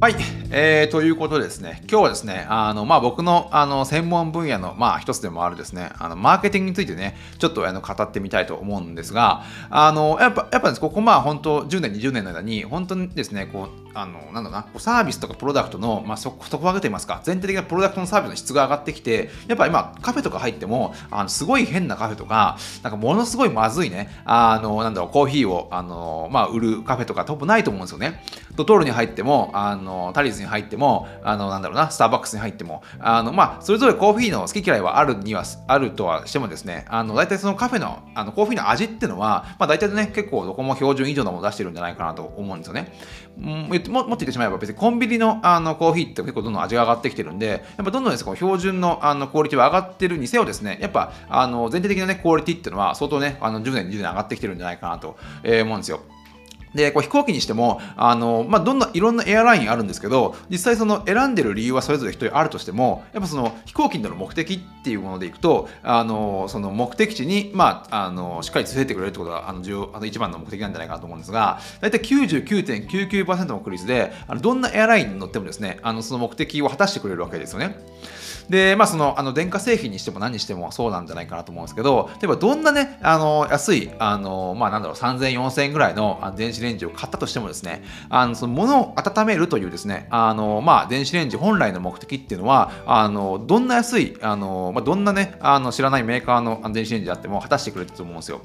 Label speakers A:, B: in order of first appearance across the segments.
A: はい、えー、ということでですね、今日はですね、あのまあ、僕のあの専門分野の、まあ、一つでもあるですね、あのマーケティングについてね、ちょっとあの語ってみたいと思うんですが、あのやっぱ、やっぱここ、まあ、本当、10年、20年の間に、本当にですね、こう、あのなんだな、サービスとかプロダクトの、まあ、底上げといいますか、全体的なプロダクトのサービスの質が上がってきて、やっぱ今、カフェとか入っても、あのすごい変なカフェとか、なんかものすごいまずいね、あのなんだろう、コーヒーをあの、まあ、売るカフェとか、トップないと思うんですよね。ドトールに入っても、あのタリーズズに入っても、あのなんだろうな、スターバックスに入っても、あのまあ、それぞれコーヒーの好き嫌いはあるにはあるとはしてもですね、あの大体そのカフェのあのコーヒーの味っていうのは、まあ、大体ね、結構どこも標準以上のものを出してるんじゃないかなと思うんですよね。もももっと言ってしまえば、別にコンビニのあのコーヒーって結構どんどん味が上がってきてるんで、やっぱどんどんです、ね、標準のあのクオリティは上がってるにせよですね、やっぱあの全体的な、ね、クオリティっていうのは相当ね、あの10年、20年上がってきてるんじゃないかなと、えー、思うんですよ。で、こう飛行機にしても、あの、まあ、どんな、いろんなエアラインあるんですけど、実際その選んでる理由はそれぞれ一人あるとしても、やっぱその飛行機の目的っていうものでいくと、あの、その目的地に、まあ、あの、しっかり連れてくれるってことが、あの、重要、あの、一番の目的なんじゃないかなと思うんですが、大体99.99%の確率で、あの、どんなエアラインに乗ってもですね、あの、その目的を果たしてくれるわけですよね。で、まあ、その、あの、電化製品にしても何にしてもそうなんじゃないかなと思うんですけど、例えばどんなね、あの、安い、あの、まあ、なんだろう、3000、4000円ぐらいの電子子レンジを買ったとしてもですね、あの、その、物を温めるというですね、あの、まあ、電子レンジ本来の目的っていうのは、あの、どんな安い、あの、まあ、どんなね、あの、知らないメーカーの電子レンジであっても果たしてくれると思うんですよ。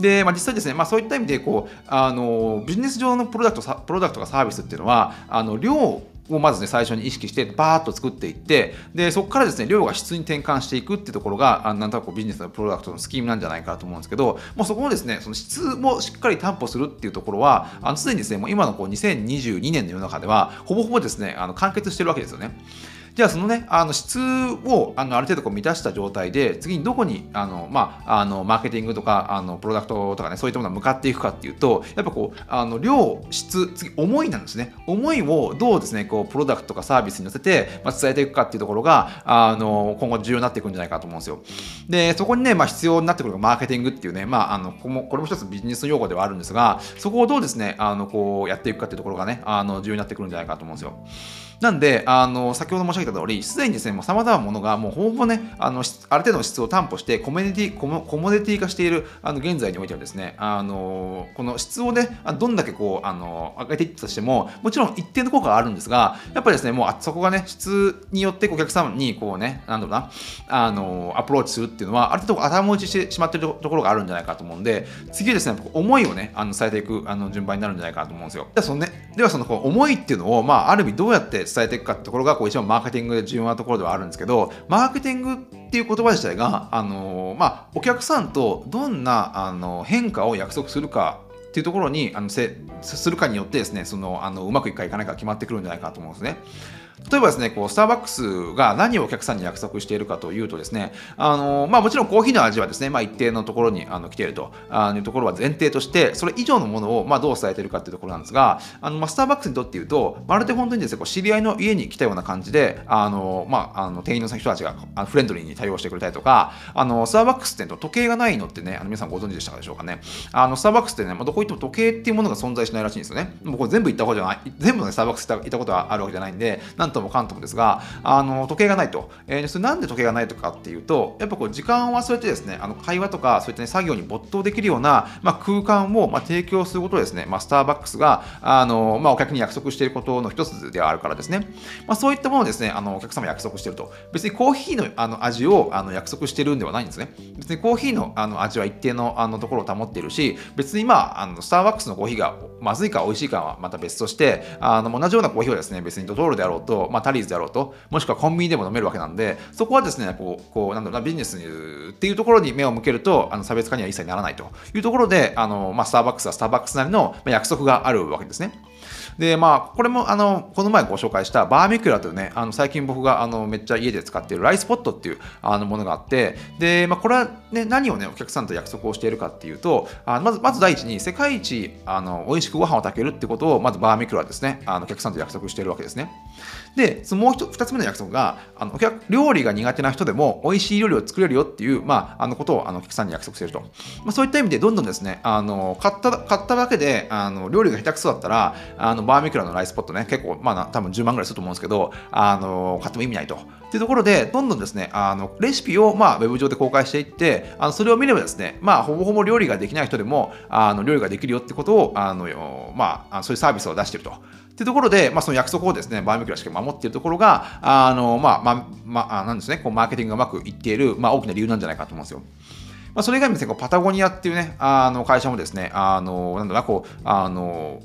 A: で、まあ、実際ですね、まあ、そういった意味でこうあのビジネス上のプロダクトプロダクトかサービスっていうのはあの量をまずね、最初に意識して、バーッと作っていって、で、そこからですね、量が質に転換していくっていうところが、あなんとなくビジネスのプロダクトのスキームなんじゃないかなと思うんですけど、もうそこもですね、その質もしっかり担保するっていうところは、あのすでにですね、もう今のこう2022年の世の中では、ほぼほぼですね、あの完結してるわけですよね。じゃあそのね、あの質をあのある程度こう満たした状態で、次にどこにあの、まあ、あのマーケティングとかあのプロダクトとかね、そういったものが向かっていくかっていうと、やっぱこう、あの量、質、次、思いなんですね。思いをどうですね、こうプロダクトとかサービスに乗せて、まあ、伝えていくかっていうところが、あの今後重要になっていくんじゃないかと思うんですよ。で、そこにね、まあ、必要になってくるのがマーケティングっていうね、まあ、あのここもこれも一つビジネス用語ではあるんですが、そこをどうですね、あのこうやっていくかっていうところがね、あの重要になってくるんじゃないかと思うんですよ。なんで、あの、先ほど申し上げた通り、すでにですね、もう様々なものが、もうほぼね、あの、ある程度の質を担保して、コモディティ、コモコモディティ化している、あの、現在においてはですね、あの、この質をね、どんだけこう、あの、上げていったとしても、もちろん一定の効果があるんですが、やっぱりですね、もう、そこがね、質によってお客様に、こうね、なんだろうな、あの、アプローチするっていうのは、ある程度頭打ちしてしまってるところがあるんじゃないかと思うんで、次はですね、思いをね、あの、伝えていく、あの、順番になるんじゃないかと思うんですよ。では、そのね、ではその、思いっていうのを、まあ、ある意味どうやって伝えていくかってところが、こう一番マーケティングで重要なところではあるんですけど、マーケティングっていう言葉自体が、あのまあ、お客さんとどんなあの変化を約束するかっていうところにあのせするかによってですねそのあのうまくいくかいかないか決まってくるんじゃないかと思うんですね。例えばですね、こうスターバックスが何をお客さんに約束しているかというとですね、あのまあ、もちろんコーヒーの味はですね、まあ、一定のところにあの来ているというところは前提として、それ以上のものをまあどう伝えているかというところなんですが、あのまあ、スターバックスにとって言うと、まるで本当にですね、こう知り合いの家に来たような感じで、あのまあ、あの店員の人たちがフレンドリーに対応してくれたりとか、あのスターバックスって時計がないのってね、あの皆さんご存知でしたでしょうかね。あのスターバックスってね、まあ、どこ行っても時計っていうものが存在しないらしいんですよね。もうこれ全部行ったことじゃない、全部の、ね、スターバックス行ったことがあるわけじゃないんで、なんともかんともですが、あの時計がないと、えー、それなんで時計がないとかっていうとやっぱこう時間を忘れてですねあの会話とかそういった、ね、作業に没頭できるような、まあ、空間を、まあ、提供することですね、まあ、スターバックスがあの、まあ、お客に約束していることの一つであるからですね、まあ、そういったものをですねあのお客様約束していると。別にコーヒーのあの味をあの約束しているんではないんですね。別にコーヒーのあの味は一定のあのところを保っているし別にまああのスターバックスのコーヒーがまずいか美味しいかはまた別としてあの同じようなコーヒーをですね別にドトールであろうと、とまあ、タリーズであろうともしくはコンビニでも飲めるわけなんで、そこはですね、こう、こうなんだろうな、ビジネスっていうところに目を向けると、あの差別化には一切ならないというところで、あの、まあ、スターバックスはスターバックスなりの約束があるわけですね。で、まあ、これも、あの、この前ご紹介したバーミキュラというね、あの、最近僕が、あの、めっちゃ家で使っているライスポットっていう、あの、ものがあって、で、まあ、これはね、何をね、お客さんと約束をしているかっていうと、あまず、まず第一に、世界一、あの、美味しくご飯を炊けるってことを、まずバーミキュラですね、あの、お客さんと約束しているわけですね。で、そのもう一つ目の約束が、あの、料理が苦手な人でも美味しい料理を作れるよっていう、まあ、あのことを、あの、お客さんに約束してると。まあ、そういった意味で、どんどんですね、あの、買った、買っただけで、あの、料理が下手くそだったら、あのバーミキュラのライスポットね、結構、まあ、多分10万ぐらいすると思うんですけど、あの買っても意味ないと。っていうところで、どんどんですね、あのレシピを、まあ、ウェブ上で公開していって、あのそれを見ればですね、まあ、ほぼほぼ料理ができない人でも、あの料理ができるよってことを、あのまあ、そういうサービスを出していると。というところで、まあ、その約束をですね、バーミキュラしか守っているところが、あの、まあ、まあ、まあ、なんですね、こう、マーケティングがうまくいっている、まあ、大きな理由なんじゃないかと思うんですよ。まあ、それ以外にですね、こうパタゴニアっていうね、あの会社もですね、あの、なんだろうな、こう、あの、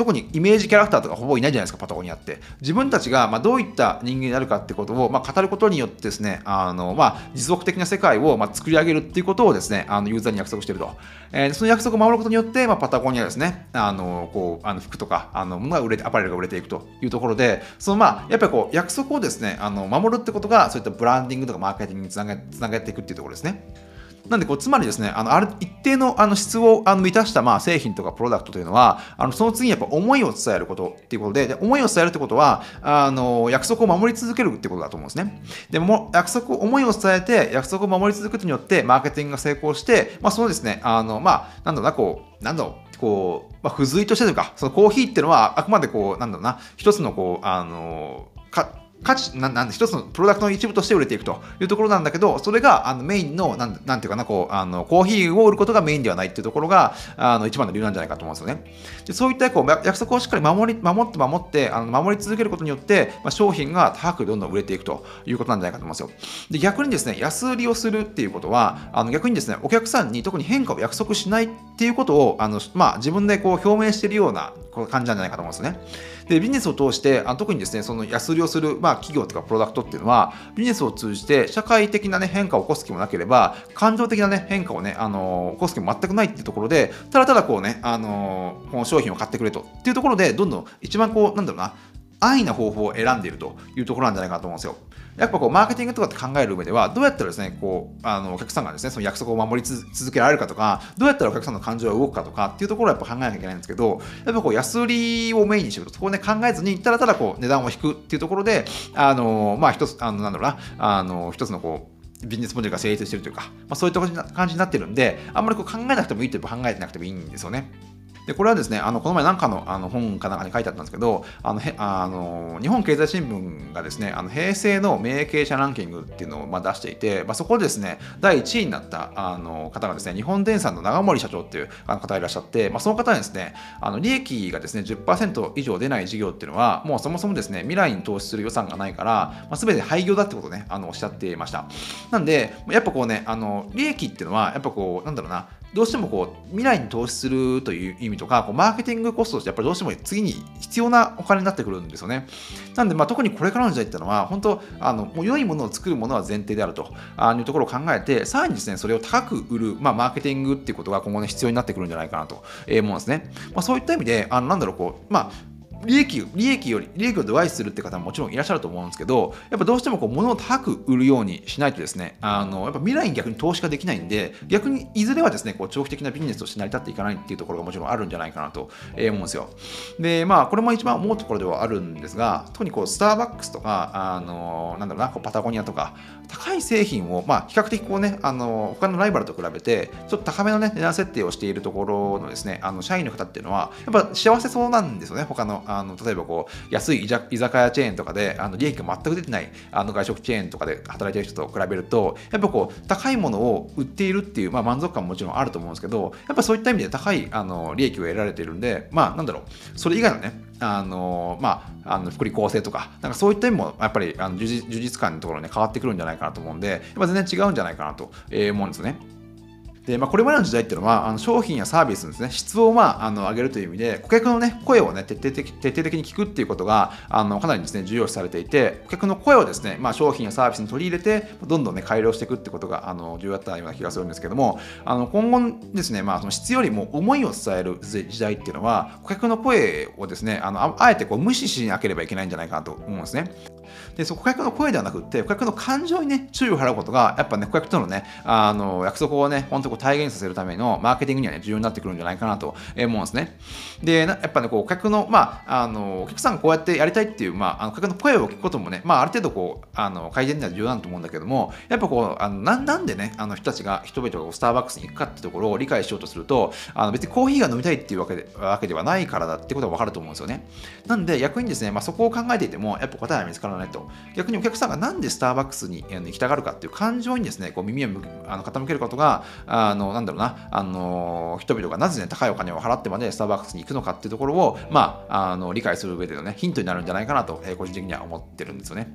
A: 特にイメージキャラクターとかほぼいないじゃないですか、パタゴニアって。自分たちがまどういった人間になるかってことをま語ることによってですね、あのまあ、持続的な世界をま作り上げるっていうことをですね、あのユーザーに約束していると。えー、その約束を守ることによって、まあ、パタゴニアですね、あのこうあの服とかあの物が売れて、アパレルが売れていくというところで、そのまあ、やっぱりこう約束をですね、あの守るってことが、そういったブランディングとかマーケティングにつなげつなげていくっていうところですね。なんでこう、つまりですね、あのある一定のあの質をあの満たしたまあ製品とかプロダクトというのは、あのその次にやっぱ思いを伝えることっていうことで、で思いを伝えるってことは、あの約束を守り続けるってことだと思うんですね。でも、約束、思いを伝えて、約束を守り続けることによって、マーケティングが成功して、まあ、そのですね、あの、まあ、なんだろうな、こう、なんだろう、こう、まあ、付随としてというか、そのコーヒーっていうのは、あくまでこう、なんだろうな、一つのこう、あの、か価値ななんで一つのプロダクトの一部として売れていくというところなんだけどそれがあのメインのなんなんていうかなこうあのコーヒーを売ることがメインではないっていうところがあの一番の理由なんじゃないかと思うんですよね。でそういったこう約束をしっかり守り守って守ってあの守り続けることによって、まあ、商品が高くどんどん売れていくということなんじゃないかと思うんですよ。で逆にですね安売りをするっていうことはあの逆にですねお客さんに特に変化を約束しないっていうことをあの、まあ、自分でこう表明しているような感じなんじゃないかと思うんですよね。でビジネスを通してあ特にですねその安売りをする、まあ、企業とかプロダクトっていうのはビジネスを通じて社会的な、ね、変化を起こす気もなければ感情的な、ね、変化をねあのー起こす気も全くないっていうところでただただこうねあのーこの商品を買ってくれとっていうところでどんどん一番こうなんだろうな安易な方法を選んでいるというところなんじゃないかなと思うんですよ。やっぱこうマーケティングとかって考える上ではどうやったらですねこうあのお客さんがですねその約束を守り続けられるかとかどうやったらお客さんの感情が動くかとかっていうところをやっぱ考えなきゃいけないんですけどやっぱこう安売りをメインにしてるとそこをね考えずにただただこう値段を引くっていうところであのまあ一つあのなんだろうなあの一つのこうビジネスモデルが成立してるというか、まあ、そういった感じになってるんで、あんまりこう考えなくてもいいという考えてなくてもいいんですよね。でこれはですねあのこの前なんかのあの本かなんかに書いてあったんですけどあのへあの日本経済新聞がですねあの平成の名経営者ランキングっていうのをまあ出していて、まあ、そこでですね第1位になったあの方がですね日本電産の長森社長っていうあの方がいらっしゃって、まあ、その方にですねあの利益がですね10%以上出ない事業っていうのはもうそもそもですね未来に投資する予算がないから、まあ、全て廃業だってことをねあのおっしゃっていました。なんでやっぱこうねあの利益っていうのはやっぱこうなんだろうなどうしてもこう未来に投資するという意味とかこうマーケティングコストとしてやっぱりどうしても次に必要なお金になってくるんですよね。なんでまあ特にこれからの時代っていうのは本当あのもう良いものを作るものは前提であるというところを考えてさらにですねそれを高く売る、まあ、マーケティングっていうことが今後ね必要になってくるんじゃないかなと思うんですね。まあ、そういった意味であのなんだろうこうまあ利益利益より利益を度外視するって方ももちろんいらっしゃると思うんですけどやっぱどうしてもこう物を高く売るようにしないとですねあのやっぱ未来に逆に投資ができないんで逆にいずれはですねこう長期的なビジネスとして成り立っていかないっていうところがもちろんあるんじゃないかなと思うんですよ。でまあこれも一番思うところではあるんですが特にこうスターバックスとかあのなんだろうなこうパタゴニアとか高い製品をまあ比較的こうねあの他のライバルと比べてちょっと高めのね値段設定をしているところのですねあの社員の方っていうのはやっぱ幸せそうなんですよね。他のあの例えばこう安い居酒屋チェーンとかであの利益が全く出てないあの外食チェーンとかで働いてる人と比べるとやっぱこう高いものを売っているっていう、まあ、満足感ももちろんあると思うんですけどやっぱそういった意味で高いあの利益を得られているんでまあなんだろう。それ以外のねあのまあ、あの福利厚生とか、なんかそういった意味もやっぱりあの充実感のところに、ね、変わってくるんじゃないかなと思うんで、やっぱ全然違うんじゃないかなと思うんですね。で、まあ、これまでの時代っていうのは、あの商品やサービスのです、ね、質を、まあ、あの上げるという意味で、顧客の、ね、声を、ね、徹底的徹底的に聞くっていうことがあのかなりです、ね、重要視されていて、顧客の声をですね、まあ、商品やサービスに取り入れて、どんどん、ね、改良していくってことがあの重要だったような気がするんですけども、あの今後ですね、まあ、その質よりも思いを伝える時代っていうのは、顧客の声をですね、あのあえてこう無視しなければいけないんじゃないかなと思うんですね。でそ顧客の声ではなくて顧客の感情にね注意を払うことがやっぱね顧客とのねあの約束をね本当こう体現させるためのマーケティングにはね、重要になってくるんじゃないかなと思うんですね。で、やっぱね、こう、客の、まあ、あの、お客さんこうやってやりたいっていう、まあ、あの客の声を聞くこともね、まあ、ある程度こう、あの、改善には重要だと思うんだけども、やっぱこう、あのななんでね、あの人たちが、人々がスターバックスに行くかってところを理解しようとすると、あの別にコーヒーが飲みたいっていうわけでわけではないからだってことが分かると思うんですよね。なんで、逆にですね、まあ、そこを考えていても、やっぱ答えは見つからないと。逆にお客さんがなんでスターバックスに行きたがるかっていう感情にですね、こう耳をあの傾けることが、あの、なんだろうな、あの、人々がなぜね、高いお金を払ってまでスターバックスに行くのかっていうところを、まあ、あの理解する上でのね、ヒントになるんじゃないかなと、えー、個人的には思ってるんですよね。